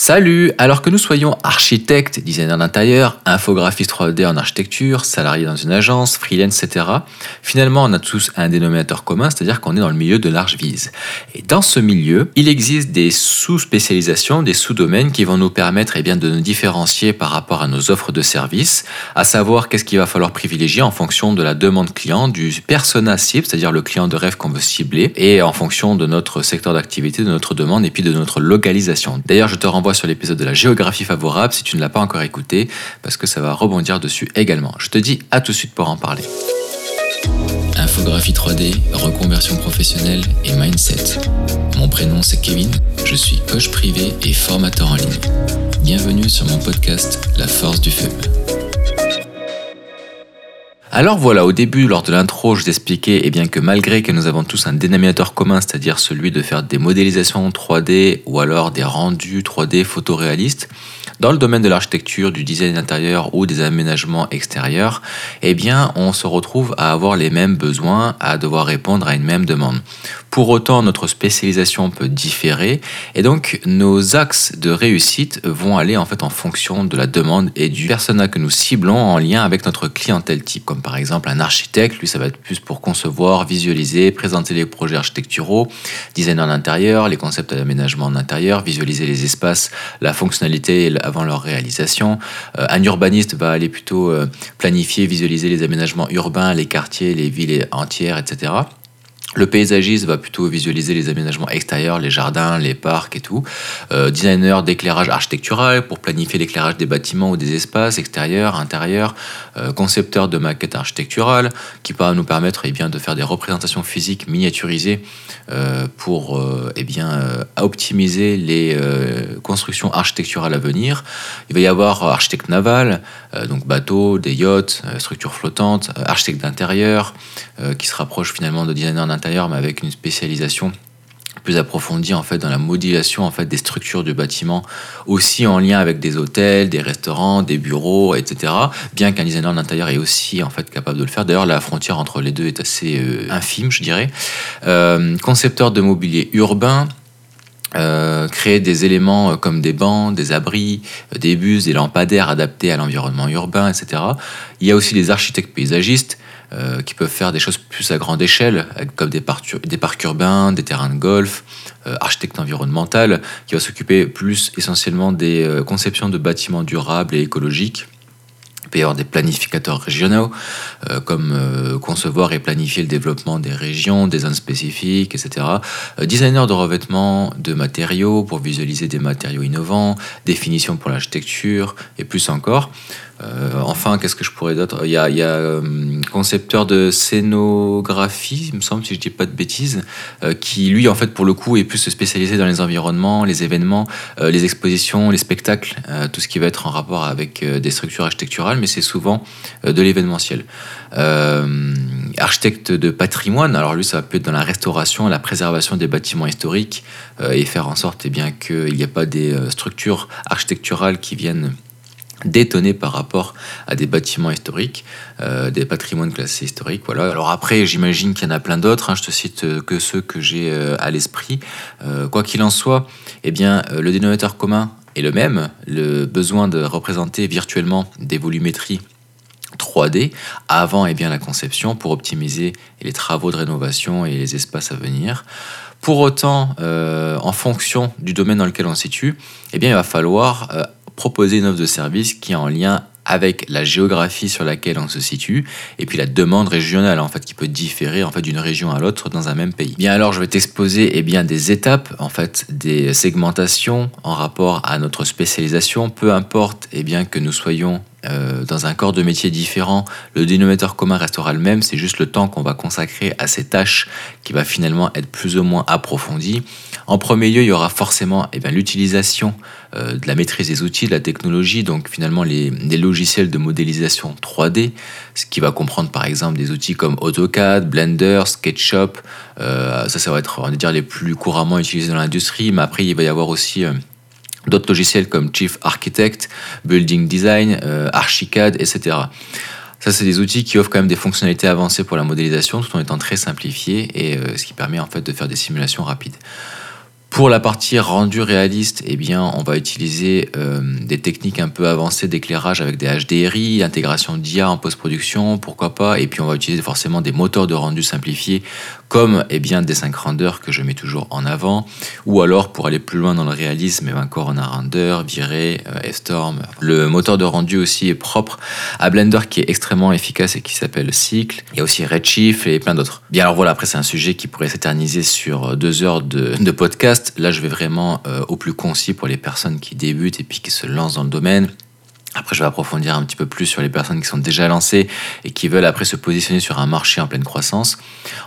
Salut Alors que nous soyons architectes, designers d'intérieur, infographistes 3D en architecture, salariés dans une agence, freelance, etc., finalement on a tous un dénominateur commun, c'est-à-dire qu'on est dans le milieu de large vise. Et dans ce milieu, il existe des sous-spécialisations, des sous-domaines qui vont nous permettre eh bien, de nous différencier par rapport à nos offres de services, à savoir qu'est-ce qu'il va falloir privilégier en fonction de la demande client, du persona cible, c'est-à-dire le client de rêve qu'on veut cibler, et en fonction de notre secteur d'activité, de notre demande et puis de notre localisation. D'ailleurs, je te renvoie sur l'épisode de la géographie favorable si tu ne l'as pas encore écouté, parce que ça va rebondir dessus également. Je te dis à tout de suite pour en parler. Infographie 3D, reconversion professionnelle et mindset. Mon prénom c'est Kevin, je suis coach privé et formateur en ligne. Bienvenue sur mon podcast La force du feu. Alors voilà, au début, lors de l'intro, je t'expliquais eh bien, que malgré que nous avons tous un dénominateur commun, c'est-à-dire celui de faire des modélisations 3D ou alors des rendus 3D photoréalistes, dans le domaine de l'architecture, du design intérieur ou des aménagements extérieurs, eh bien, on se retrouve à avoir les mêmes besoins, à devoir répondre à une même demande. Pour autant, notre spécialisation peut différer et donc nos axes de réussite vont aller en fait en fonction de la demande et du persona que nous ciblons en lien avec notre clientèle type. Par exemple un architecte, lui ça va être plus pour concevoir, visualiser, présenter les projets architecturaux, designer en intérieur, les concepts d'aménagement en intérieur, visualiser les espaces, la fonctionnalité avant leur réalisation. Euh, un urbaniste va aller plutôt euh, planifier, visualiser les aménagements urbains, les quartiers, les villes entières, etc. Le paysagiste va plutôt visualiser les aménagements extérieurs, les jardins, les parcs et tout. Euh, designer d'éclairage architectural pour planifier l'éclairage des bâtiments ou des espaces extérieurs, intérieurs. Euh, concepteur de maquettes architecturales qui va nous permettre eh bien, de faire des représentations physiques miniaturisées euh, pour eh bien, optimiser les constructions architecturales à venir. Il va y avoir architecte naval, donc bateau, des yachts, structures flottantes, architecte d'intérieur qui se rapproche finalement de designer d'intérieur mais avec une spécialisation plus approfondie en fait dans la modulation en fait des structures du bâtiment aussi en lien avec des hôtels, des restaurants, des bureaux, etc. Bien qu'un designer d'intérieur est aussi en fait capable de le faire. D'ailleurs, la frontière entre les deux est assez euh, infime, je dirais. Euh, concepteur de mobilier urbain. Euh, créer des éléments comme des bancs, des abris, des bus, des lampadaires adaptés à l'environnement urbain, etc. Il y a aussi des architectes paysagistes euh, qui peuvent faire des choses plus à grande échelle, comme des, parcs urbains, des terrains de golf, euh, architecte environnemental, qui va s'occuper plus essentiellement des euh, conceptions de bâtiments durables et écologiques. Il peut y avoir des planificateurs régionaux, comme concevoir et planifier le développement des régions, des zones spécifiques, etc. designer de revêtement de matériaux pour visualiser des matériaux innovants, définition pour l'architecture, et plus encore. Euh, enfin, qu'est-ce que je pourrais d'autre? Il y a, euh, concepteur de scénographie, il me semble, si je dis pas de bêtises, euh, qui lui, en fait, pour le coup, est plus spécialisé dans les environnements, les événements, les expositions, les spectacles, tout ce qui va être en rapport avec des structures architecturales, mais c'est souvent de l'événementiel. architecte de patrimoine, alors lui, ça peut être dans la restauration, la préservation des bâtiments historiques et faire en sorte eh bien qu'il n'y a pas des structures architecturales qui viennent détonné par rapport à des bâtiments historiques, euh, des patrimoines classés historiques. Voilà. Alors après, j'imagine qu'il y en a plein d'autres. Hein. je te cite euh, que ceux que j'ai euh, à l'esprit. quoi qu'il en soit, eh bien, le dénominateur commun est le même. Le besoin de représenter virtuellement des volumétries 3D avant eh bien, la conception pour optimiser les travaux de rénovation et les espaces à venir. Pour autant, en fonction du domaine dans lequel on se situe, eh bien, il va falloir proposer une offre de service qui est en lien avec la géographie sur laquelle on se situe et puis la demande régionale en fait qui peut différer en fait d'une région à l'autre dans un même pays. Bien alors je vais t'exposer eh bien des étapes en fait des segmentations en rapport à notre spécialisation peu importe eh bien que nous soyons euh, dans un corps de métier différent, le dénominateur commun restera le même, c'est juste le temps qu'on va consacrer à ces tâches qui va finalement être plus ou moins approfondi. En premier lieu, il y aura forcément eh l'utilisation euh, de la maîtrise des outils, de la technologie, donc finalement les, logiciels de modélisation 3D, ce qui va comprendre par exemple des outils comme AutoCAD, Blender, SketchUp, euh, ça ça va être on va dire les plus couramment utilisés dans l'industrie, mais après il va y avoir aussi d'autres logiciels comme Chief Architect, Building Design, euh, Archicad, etc. Ça, c'est des outils qui offrent quand même des fonctionnalités avancées pour la modélisation tout en étant très simplifiés et euh, ce qui permet en fait de faire des simulations rapides. Pour la partie rendu réaliste, eh bien, on va utiliser euh, des techniques un peu avancées d'éclairage avec des HDRI, intégration d'IA en post-production, pourquoi pas. Et puis, on va utiliser forcément des moteurs de rendu simplifiés comme eh bien, des 5 Render que je mets toujours en avant. Ou alors, pour aller plus loin dans le réalisme, eh bien, Corona Render, Viré, euh, F-Storm. Le moteur de rendu aussi est propre à Blender qui est extrêmement efficace et qui s'appelle Cycle. Il y a aussi Redshift et plein d'autres. Bien, alors voilà, après, c'est un sujet qui pourrait s'éterniser sur deux heures de, de podcast Là, je vais vraiment euh, au plus concis pour les personnes qui débutent et puis qui se lancent dans le domaine. Après, je vais approfondir un petit peu plus sur les personnes qui sont déjà lancées et qui veulent après se positionner sur un marché en pleine croissance.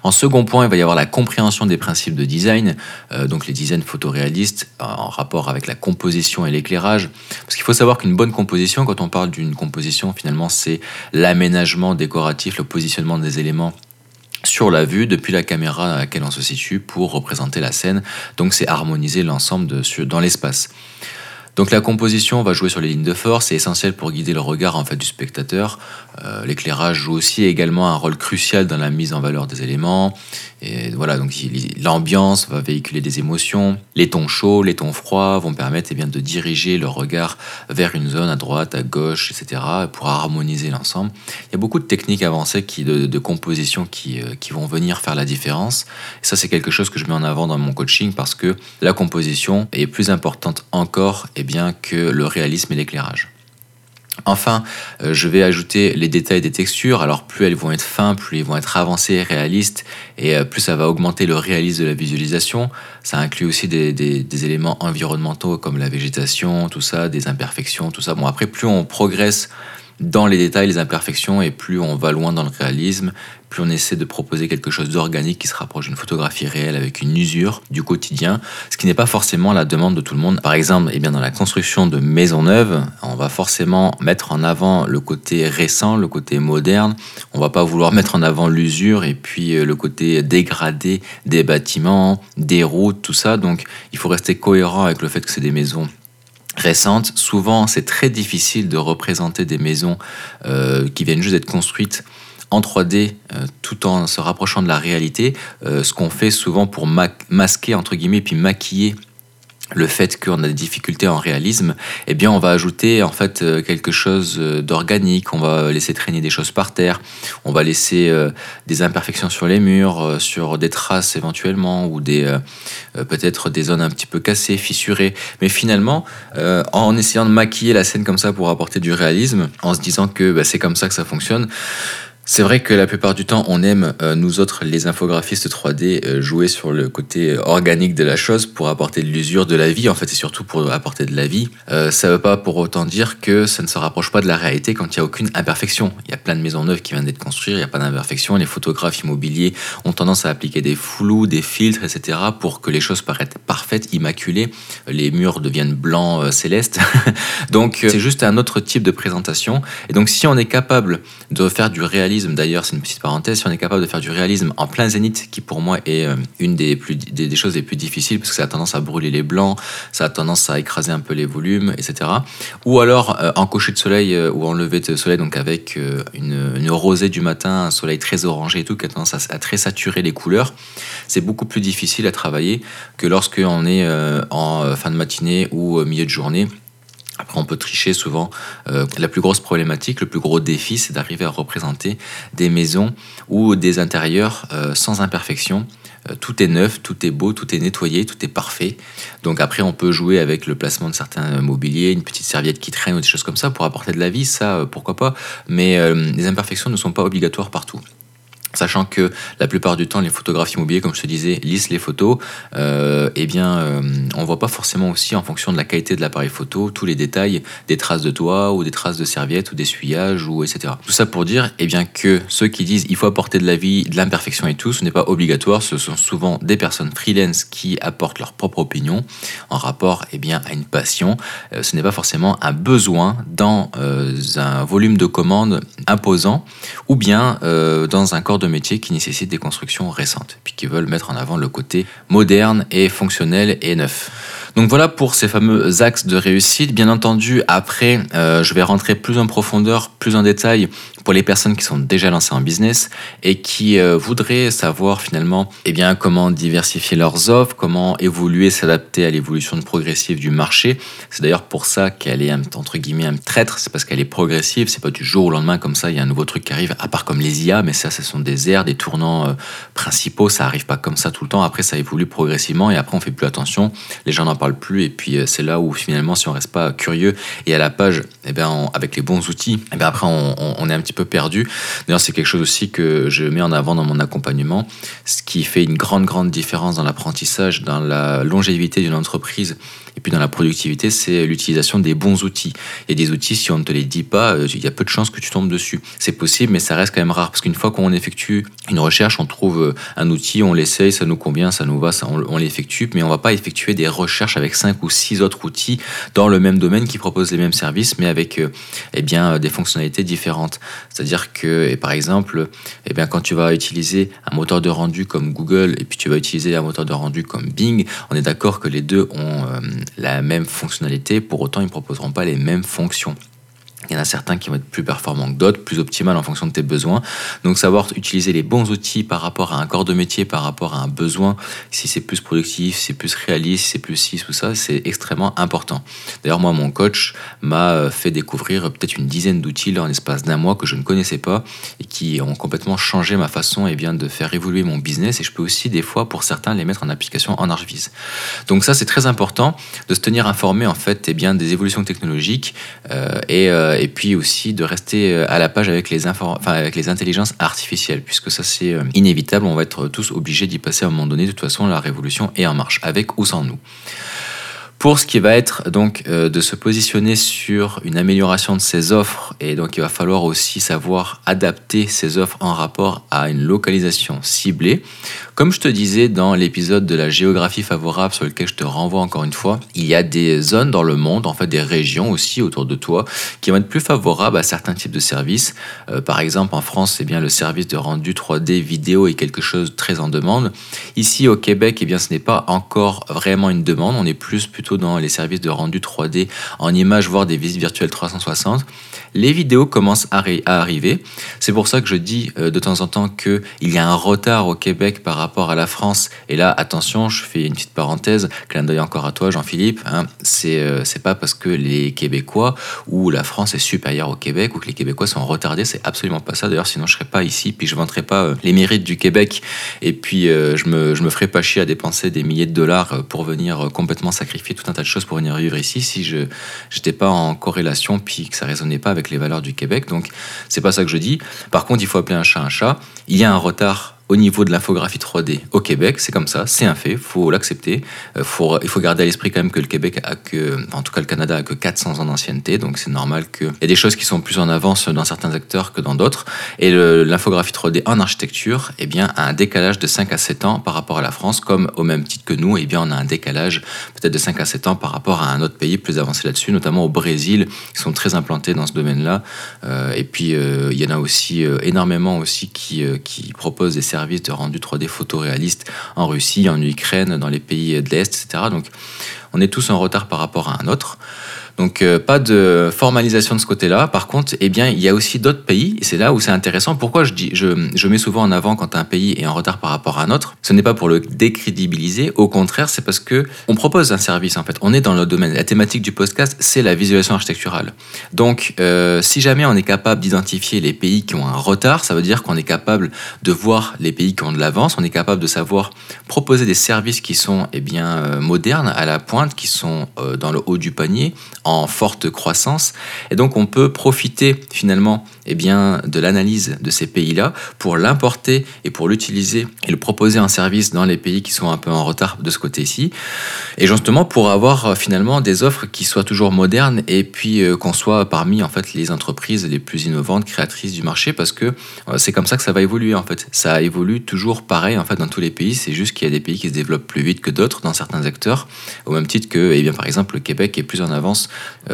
En second point, il va y avoir la compréhension des principes de design, euh, donc les designs photoréalistes en rapport avec la composition et l'éclairage. Parce qu'il faut savoir qu'une bonne composition, quand on parle d'une composition, finalement, c'est l'aménagement décoratif, le positionnement des éléments sur la vue depuis la caméra à laquelle on se situe pour représenter la scène. Donc c'est harmoniser l'ensemble dans l'espace. Donc la composition va jouer sur les lignes de force, c'est essentiel pour guider le regard en fait du spectateur. Euh, l'éclairage joue aussi également un rôle crucial dans la mise en valeur des éléments. Et voilà, donc l'ambiance va véhiculer des émotions. Les tons chauds, les tons froids vont permettre eh bien, de diriger le regard vers une zone à droite, à gauche, etc. pour harmoniser l'ensemble. Il y a beaucoup de techniques avancées qui, de, composition qui, euh, qui vont venir faire la différence. Et ça, c'est quelque chose que je mets en avant dans mon coaching parce que la composition est plus importante encore eh bien, que le réalisme et l'éclairage. Enfin, euh, je vais ajouter les détails des textures. Alors plus elles vont être fins, plus elles vont être avancées, réalistes, et euh, plus ça va augmenter le réalisme de la visualisation. Ça inclut aussi des, des, éléments environnementaux comme la végétation, tout ça, des imperfections, tout ça. Bon, après, plus on progresse dans les détails, les imperfections, et plus on va loin dans le réalisme, plus on essaie de proposer quelque chose d'organique qui se rapproche d'une photographie réelle avec une usure du quotidien, ce qui n'est pas forcément la demande de tout le monde. Par exemple, eh bien, dans la construction de maisons neuves, on va forcément mettre en avant le côté récent, le côté moderne. On va pas vouloir mettre en avant l'usure et puis euh, le côté dégradé des bâtiments, des routes, tout ça. Donc, il faut rester cohérent avec le fait que c'est des maisons récentes. Souvent, c'est très difficile de représenter des maisons euh, qui viennent juste d'être construites en 3D euh, tout en se rapprochant de la réalité, euh, ce qu'on fait souvent pour masquer entre guillemets puis maquiller le fait qu'on a des difficultés en réalisme, eh bien on va ajouter en fait euh, quelque chose d'organique, on va laisser traîner des choses par terre, on va laisser des imperfections sur les murs, sur des traces éventuellement ou des peut-être des zones un petit peu cassées, fissurées, mais finalement en essayant de maquiller la scène comme ça pour apporter du réalisme, en se disant que bah, c'est comme ça que ça fonctionne, c'est vrai que la plupart du temps, on aime, euh, nous autres, les infographistes 3D, euh, jouer sur le côté organique de la chose pour apporter de l'usure de la vie, en fait, et surtout pour apporter de la vie. Euh, ça ne veut pas pour autant dire que ça ne se rapproche pas de la réalité quand il n'y a aucune imperfection. Il y a plein de maisons neuves qui viennent d'être construites, il n'y a pas d'imperfection. Les photographes immobiliers ont tendance à appliquer des flous, des filtres, etc., pour que les choses paraissent parfaites, immaculées. Les murs deviennent blancs, célestes. donc, c'est juste un autre type de présentation. Et donc, si on est capable de faire du réalisme, d'ailleurs, c'est une petite parenthèse, si on est capable de faire du réalisme en plein zénith, qui pour moi est euh, une des, plus, des, choses les plus difficiles, parce que ça a tendance à brûler les blancs, ça a tendance à écraser un peu les volumes, etc. Ou alors euh, en coucher de soleil euh, ou en lever de soleil, donc avec une, rosée du matin, un soleil très orangé et tout, qui a tendance à, à très saturer les couleurs, c'est beaucoup plus difficile à travailler que lorsque on est en fin de matinée ou milieu de journée après, on peut tricher souvent. Euh, la plus grosse problématique, le plus gros défi, c'est d'arriver à représenter des maisons ou des intérieurs euh, sans imperfection. Euh, tout est neuf, tout est beau, tout est nettoyé, tout est parfait. Donc après, on peut jouer avec le placement de certains mobiliers, une petite serviette qui traîne ou des choses comme ça pour apporter de la vie, ça, pourquoi pas. Mais les imperfections ne sont pas obligatoires partout. Sachant que la plupart du temps, les photographes immobiliers, comme je te disais, lissent les photos, euh, eh bien, euh, on voit pas forcément aussi, en fonction de la qualité de l'appareil photo, tous les détails des traces de toit ou des traces de serviettes ou d'essuyage ou etc. Tout ça pour dire, eh bien, que ceux qui disent il faut apporter de la vie, de l'imperfection et tout, ce n'est pas obligatoire. Ce sont souvent des personnes freelance qui apportent leur propre opinion en rapport, eh bien, à une passion. Euh, ce n'est pas forcément un besoin dans euh, un volume de commandes imposant ou bien euh, dans un corps de métier qui nécessitent des constructions récentes, puis qui veulent mettre en avant le côté moderne et fonctionnel et neuf. Donc voilà pour ces fameux axes de réussite. Bien entendu, après, euh, je vais rentrer plus en profondeur, plus en détail pour les personnes qui sont déjà lancées en business et qui euh, voudraient savoir finalement eh bien, comment diversifier leurs offres, comment évoluer, s'adapter à l'évolution progressive du marché. C'est d'ailleurs pour ça qu'elle est entre guillemets un traître, c'est parce qu'elle est progressive, c'est pas du jour au lendemain comme ça, il y a un nouveau truc qui arrive, à part comme les IA, mais ça, ce sont des airs, des tournants euh, principaux, ça arrive pas comme ça tout le temps, après ça évolue progressivement et après on fait plus attention, les gens n'en parlent plus et puis euh, c'est là où finalement si on reste pas curieux et à la page, eh bien, avec les bons outils, eh bien, après on, on est un petit peu perdu. D'ailleurs, c'est quelque chose aussi que je mets en avant dans mon accompagnement, ce qui fait une grande, grande différence dans l'apprentissage, dans la longévité d'une entreprise et puis dans la productivité, c'est l'utilisation des bons outils. Il y a des outils, si on ne te les dit pas, euh, il y a peu de chances que tu tombes dessus. C'est possible, mais ça reste quand même rare, parce qu'une fois qu'on effectue une recherche, on trouve euh, un outil, on l'essaye, ça nous convient, ça nous va, ça, on, l'effectue, mais on va pas effectuer des recherches avec cinq ou six autres outils dans le même domaine qui proposent les mêmes services, mais avec euh, eh bien, des fonctionnalités différentes. C'est-à-dire que, et par exemple, eh bien, quand tu vas utiliser un moteur de rendu comme Google, et puis tu vas utiliser un moteur de rendu comme Bing, on est d'accord que les deux ont la même fonctionnalité, pour autant ils ne proposeront pas les mêmes fonctions. Il y en a certains qui vont être plus performants que d'autres, plus optimales en fonction de tes besoins. Donc savoir utiliser les bons outils par rapport à un corps de métier, par rapport à un besoin, si c'est plus productif, si c'est plus réaliste, si c'est plus ci ou ça, c'est extrêmement important. D'ailleurs moi mon coach m'a euh, fait découvrir peut-être une dizaine d'outils en l'espace d'un mois que je ne connaissais pas et qui ont complètement changé ma façon et eh bien, de faire évoluer mon business et je peux aussi des fois pour certains les mettre en application en Archviz. Donc ça c'est très important de se tenir informé en fait et eh bien, des évolutions technologiques euh, et euh, et puis aussi de rester euh, à la page avec les, avec les intelligences artificielles, puisque ça c'est euh, inévitable, on va être tous obligés d'y passer à un moment donné, de toute façon la révolution est en marche, avec ou sans nous. Pour ce qui va être donc de se positionner sur une amélioration de ses offres, et donc il va falloir aussi savoir adapter ses offres en rapport à une localisation ciblée. Comme je te disais dans l'épisode de la géographie favorable sur lequel je te renvoie encore une fois, il y a des zones dans le monde, en fait des régions aussi autour de toi, qui vont être plus favorables à certains types de services. Euh, par exemple, en France, c'est bien le service de rendu 3D vidéo est quelque chose de très en demande. Ici au Québec, eh bien, ce n'est pas encore vraiment une demande. On est plus plutôt dans les services de rendu 3D en images, voire des visites virtuelles 360 les vidéos commencent à, arriver. C'est pour ça que je dis euh, de temps en temps qu'il y a un retard au Québec par rapport à la France. Et là, attention, je fais une petite parenthèse, clin d'œil encore à toi, Jean-Philippe. Hein, euh, c'est pas parce que les Québécois ou la France est supérieure au Québec ou que les Québécois sont retardés. C'est absolument pas ça. D'ailleurs, sinon je serais pas ici, puis je vanterais pas euh, les mérites du Québec. Et puis je me me ferais pas chier à dépenser des milliers de dollars pour venir complètement sacrifier tout un tas de choses pour venir vivre ici si je n'étais pas en corrélation puis que ça résonnait pas avec les valeurs du Québec. Donc, c'est pas ça que je dis. Par contre, il faut appeler un chat un chat. Il y a un retard au niveau de l'infographie 3D au Québec, c'est comme ça, c'est un fait, faut l'accepter. Euh, il faut garder à l'esprit quand même que le Québec a que, en tout cas le Canada a que 400 ans d'ancienneté, donc c'est normal qu'il y ait des choses qui sont plus en avance dans certains acteurs que dans d'autres. Et l'infographie 3D en architecture, eh bien, a un décalage de 5 à 7 ans par rapport à la France, comme au même titre que nous, eh bien, on a un décalage peut-être de 5 à 7 ans par rapport à un autre pays plus avancé là-dessus, notamment au Brésil, qui sont très implantés dans ce domaine-là. Euh, et puis, euh, il y en a aussi énormément aussi qui, qui proposent des services de rendu 3D photoréaliste en Russie, en Ukraine, dans les pays de l'Est, etc. Donc on est tous en retard par rapport à un autre. Donc euh, pas de formalisation de ce côté-là. Par contre, eh bien, il y a aussi d'autres pays, et c'est là où c'est intéressant. Pourquoi je, dis, je, je, mets souvent en avant quand un pays est en retard par rapport à un autre? Ce n'est pas pour le décrédibiliser, au contraire, c'est parce que on propose un service en fait. On est dans le domaine. La thématique du podcast, c'est la visualisation architecturale. Donc, euh, si jamais on est capable d'identifier les pays qui ont un retard, ça veut dire qu'on est capable de voir les pays qui ont de l'avance. On est capable de savoir proposer des services qui sont eh bien euh, modernes, à la pointe, qui sont dans le haut du panier forte croissance. Et donc on peut profiter finalement eh bien, de l'analyse de ces pays-là pour l'importer et pour l'utiliser et le proposer en service dans les pays qui sont un peu en retard de ce côté-ci. Et justement pour avoir euh, finalement des offres qui soient toujours modernes et puis euh, qu'on soit parmi en fait les entreprises les plus innovantes, créatrices du marché parce que euh, c'est comme ça que ça va évoluer en fait. Ça évolue toujours pareil en fait dans tous les pays. C'est juste qu'il y a des pays qui se développent plus vite que d'autres dans certains acteurs au même titre que eh bien, par exemple le Québec est plus en avance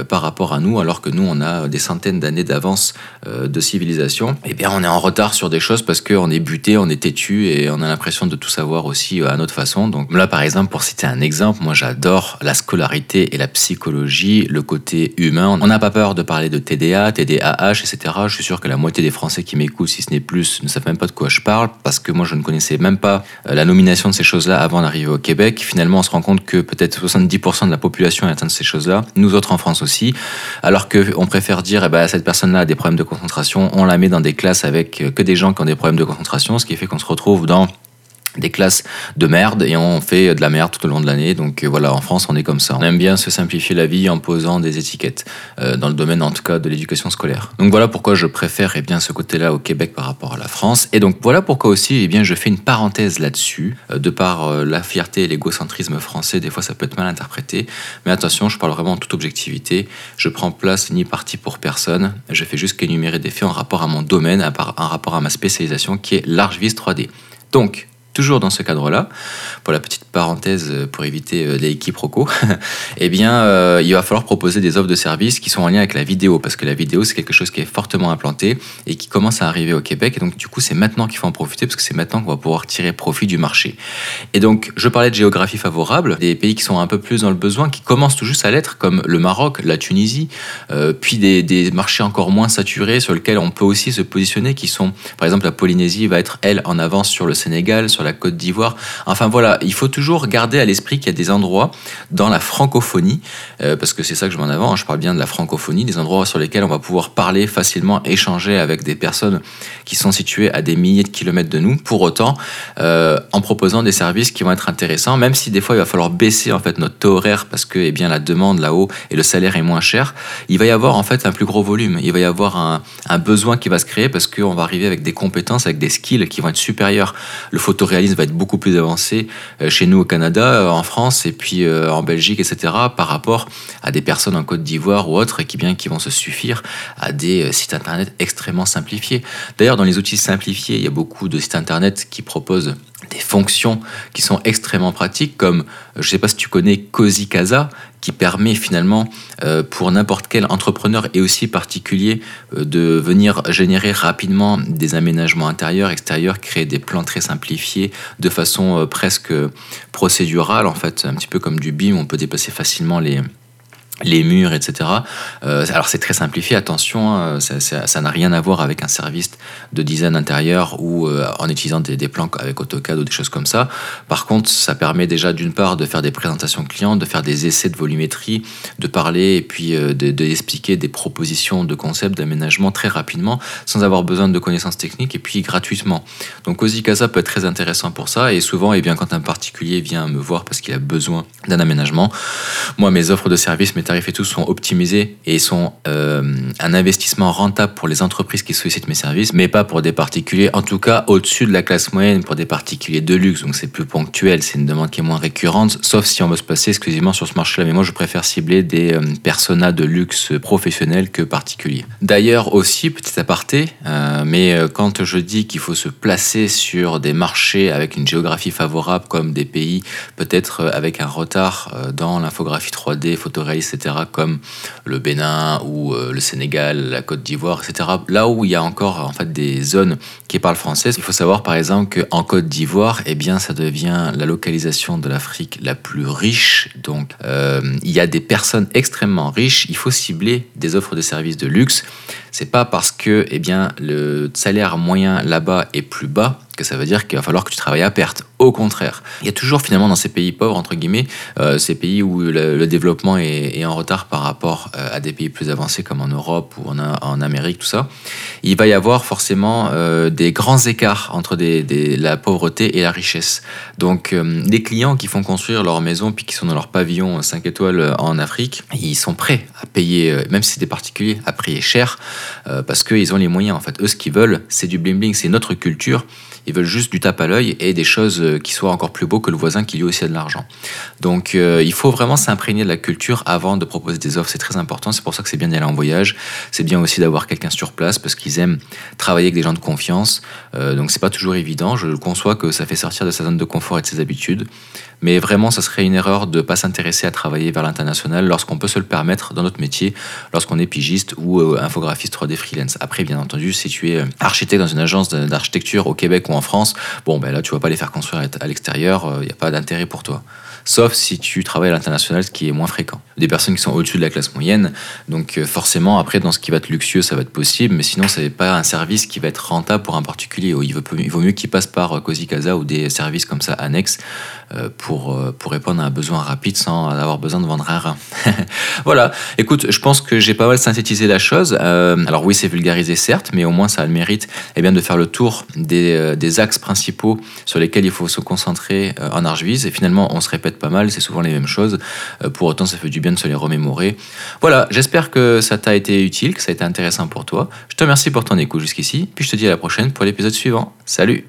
par rapport à nous, alors que nous, on a des centaines d'années d'avance de civilisation. Eh bien, on est en retard sur des choses parce qu'on est buté, on est têtu et on a l'impression de tout savoir aussi à notre façon. Donc là, par exemple, pour citer un exemple, moi j'adore la scolarité et la psychologie, le côté humain. On n'a pas peur de parler de TDA, TDAH, etc. Je suis sûr que la moitié des Français qui m'écoutent, si ce n'est plus, ne savent même pas de quoi je parle parce que moi je ne connaissais même pas la nomination de ces choses-là avant d'arriver au Québec. Finalement, on se rend compte que peut-être 70% de la population est atteinte de ces choses-là, nous autres en France aussi, alors qu'on préfère dire, eh ben, cette personne-là a des problèmes de concentration, on la met dans des classes avec que des gens qui ont des problèmes de concentration, ce qui fait qu'on se retrouve dans des classes de merde et on fait de la merde tout au long de l'année. Donc euh, voilà, en France, on est comme ça. On aime bien se simplifier la vie en posant des étiquettes, euh, dans le domaine en tout cas de l'éducation scolaire. Donc voilà pourquoi je préfère eh bien, ce côté-là au Québec par rapport à la France. Et donc voilà pourquoi aussi eh bien, je fais une parenthèse là-dessus. Euh, de par la fierté et l'égocentrisme français, des fois ça peut être mal interprété. Mais attention, je parle vraiment en toute objectivité. Je prends place ni parti pour personne. Je fais juste qu'énumérer des faits en rapport à mon domaine, en rapport à ma spécialisation qui est large vis 3D. Donc, toujours dans ce cadre-là, pour la petite parenthèse euh, pour éviter euh, les quiproquos, eh bien, euh, il va falloir proposer des offres de services qui sont en lien avec la vidéo, parce que la vidéo, c'est quelque chose qui est fortement implanté et qui commence à arriver au Québec. Et donc, du coup, c'est maintenant qu'il faut en profiter, parce que c'est maintenant qu'on va pouvoir tirer profit du marché. Et donc, je parlais de géographie favorable, des pays qui sont un peu plus dans le besoin, qui commencent tout juste à l'être, comme le Maroc, la Tunisie, puis des, des marchés encore moins saturés sur lesquels on peut aussi se positionner, qui sont, par exemple, la Polynésie va être, elle, en avance sur le Sénégal, sur la Côte d'Ivoire. Enfin voilà, il faut toujours garder à l'esprit qu'il y a des endroits dans la francophonie, euh, parce que c'est ça que je mets en avant, hein, je parle bien de la francophonie, des endroits sur lesquels on va pouvoir parler facilement, échanger avec des personnes qui sont situées à des milliers de kilomètres de nous, pour autant euh, en proposant des services qui vont être intéressants, même si des fois il va falloir baisser en fait notre taux horaire parce que eh bien, la demande là-haut et le salaire est moins cher, il va y avoir en fait un plus gros volume, il va y avoir un, besoin qui va se créer parce qu'on va arriver avec des compétences, avec des skills qui vont être supérieurs. Le va être beaucoup plus avancé euh, chez nous au Canada, euh, en France et puis euh, en Belgique, etc. par rapport à des personnes en Côte d'Ivoire ou autres qui, bien, qui vont se suffire à des sites internet extrêmement simplifiés. D'ailleurs, dans les outils simplifiés, il y a beaucoup de sites internet qui proposent des fonctions qui sont extrêmement pratiques, comme, je ne sais pas si tu connais Cozy Casa, qui permet finalement euh, pour n'importe quel entrepreneur et aussi particulier euh, de venir générer rapidement des aménagements intérieurs, extérieurs, créer des plans très simplifiés de façon euh, presque procédurale, en fait, un petit peu comme du BIM, on peut dépasser facilement les, les murs, etc. Euh, alors c'est très simplifié, attention, hein, ça n'a rien à voir avec un service de design intérieur ou euh, en utilisant des, des, plans avec AutoCAD ou des choses comme ça. Par contre, ça permet déjà d'une part de faire des présentations clients, de faire des essais de volumétrie, de parler et puis d'expliquer de, des propositions de concepts d'aménagement très rapidement, sans avoir besoin de connaissances techniques et puis gratuitement. Donc Cozy Casa peut être très intéressant pour ça et souvent, et eh bien, quand un particulier vient me voir parce qu'il a besoin d'un aménagement, moi mes offres de services, tarifs et tout sont optimisés et sont euh, un investissement rentable pour les entreprises qui sollicitent mes services, mais pas pour des particuliers, en tout cas au-dessus de la classe moyenne pour des particuliers de luxe, donc c'est plus ponctuel, c'est une demande qui est moins récurrente, sauf si on veut se passer exclusivement sur ce marché-là. Mais moi, je préfère cibler des euh, personas de luxe professionnels que particuliers. D'ailleurs aussi, petit aparté, euh, mais quand je dis qu'il faut se placer sur des marchés avec une géographie favorable, comme des pays peut-être avec un retard dans l'infographie 3D, photoréaliste, comme le Bénin ou euh, le Sénégal, la Côte d'Ivoire, etc. Là où il y a encore en fait des zones qui parlent français, il faut savoir par exemple qu'en Côte d'Ivoire, eh bien, ça devient la localisation de l'Afrique la plus riche. Donc, euh, il y a des personnes extrêmement riches. Il faut cibler des offres de services de luxe. C'est pas parce que, eh bien, le salaire moyen là-bas est plus bas que ça veut dire qu'il va falloir que tu travailles à perte. Au contraire, il y a toujours finalement dans ces pays pauvres, entre guillemets, euh, ces pays où le, développement est, en retard par rapport euh, à des pays plus avancés comme en Europe ou en, Amérique, tout ça, il va y avoir forcément euh, des grands écarts entre la pauvreté et la richesse. Donc les clients qui font construire leur maison puis qui sont dans leur pavillon 5 étoiles en Afrique, ils sont prêts à payer, même si c'est des particuliers, à payer cher parce qu'ils ont les moyens. En fait, eux, ce qu'ils veulent, c'est du bling bling, c'est notre culture. Ils veulent juste du tape à l'œil et des choses de, qui soit encore plus beau que le voisin qui lui aussi a de l'argent. Donc euh, il faut vraiment s'imprégner de la culture avant de proposer des offres, c'est très important, c'est pour ça que c'est bien d'aller en voyage, c'est bien aussi d'avoir quelqu'un sur place parce qu'ils aiment travailler avec des gens de confiance, euh, donc c'est pas toujours évident, je conçois que ça fait sortir de sa zone de confort et de ses habitudes, mais vraiment ça serait une erreur de ne pas s'intéresser à travailler vers l'international lorsqu'on peut se le permettre dans notre métier, lorsqu'on est pigiste ou euh, infographiste 3D freelance. Après bien entendu, si tu es architecte dans une agence d'architecture au Québec ou en France, bon ben là tu vas pas les faire construire à l'extérieur, il n'y a pas d'intérêt pour toi sauf si tu travailles à l'international, ce qui est moins fréquent. Des personnes qui sont au-dessus de la classe moyenne, donc euh, forcément, après, dans ce qui va être luxueux, ça va être possible, mais sinon, ce n'est pas un service qui va être rentable pour un particulier. Il vaut, il vaut mieux qu'il passe par euh, Cozy Casa ou des services comme ça annexes euh, pour, pour répondre à un besoin rapide sans avoir besoin de vendre un rein. voilà, écoute, je pense que j'ai pas mal synthétisé la chose. alors oui, c'est vulgarisé, certes, mais au moins, ça a le mérite eh bien, de faire le tour des, des axes principaux sur lesquels il faut se concentrer en Arjuise. Et finalement, on se répète pas mal, c'est souvent les mêmes choses. Pour autant, ça fait du de se les remémorer. Voilà, j'espère que ça t'a été utile, que ça a été intéressant pour toi. Je te remercie pour ton écoute jusqu'ici, puis je te dis à la prochaine pour l'épisode suivant. Salut